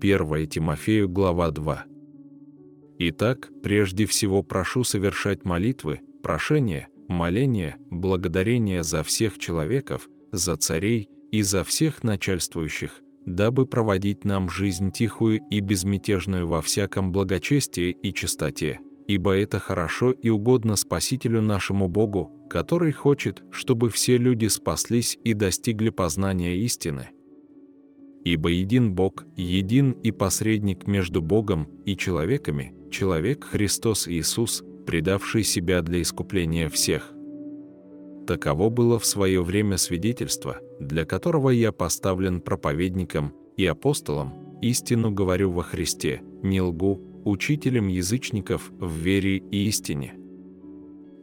1 Тимофею, глава 2. Итак, прежде всего прошу совершать молитвы, прошения, моления, благодарения за всех человеков, за царей и за всех начальствующих, дабы проводить нам жизнь тихую и безмятежную во всяком благочестии и чистоте, ибо это хорошо и угодно Спасителю нашему Богу, который хочет, чтобы все люди спаслись и достигли познания истины. Ибо един Бог, един и посредник между Богом и человеками, человек Христос Иисус, предавший себя для искупления всех. Таково было в свое время свидетельство, для которого я поставлен проповедником и апостолом, истину говорю во Христе, не лгу, учителем язычников в вере и истине.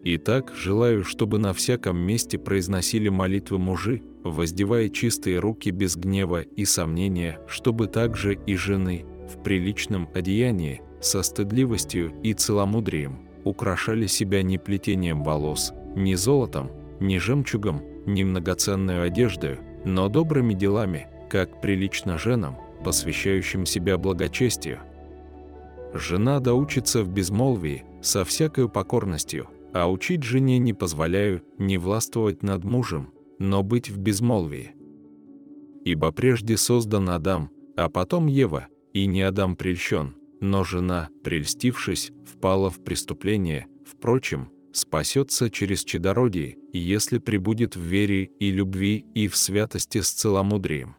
Итак, желаю, чтобы на всяком месте произносили молитвы мужи, воздевая чистые руки без гнева и сомнения, чтобы также и жены в приличном одеянии, со стыдливостью и целомудрием, украшали себя не плетением волос, не золотом, не жемчугом, не многоценной одеждой, но добрыми делами, как прилично женам, посвящающим себя благочестию. Жена да учится в безмолвии, со всякой покорностью, а учить жене не позволяю не властвовать над мужем, но быть в безмолвии. Ибо прежде создан Адам, а потом Ева, и не Адам прельщен, но жена, прельстившись, впала в преступление, впрочем, спасется через чадородие, если прибудет в вере и любви и в святости с целомудрием.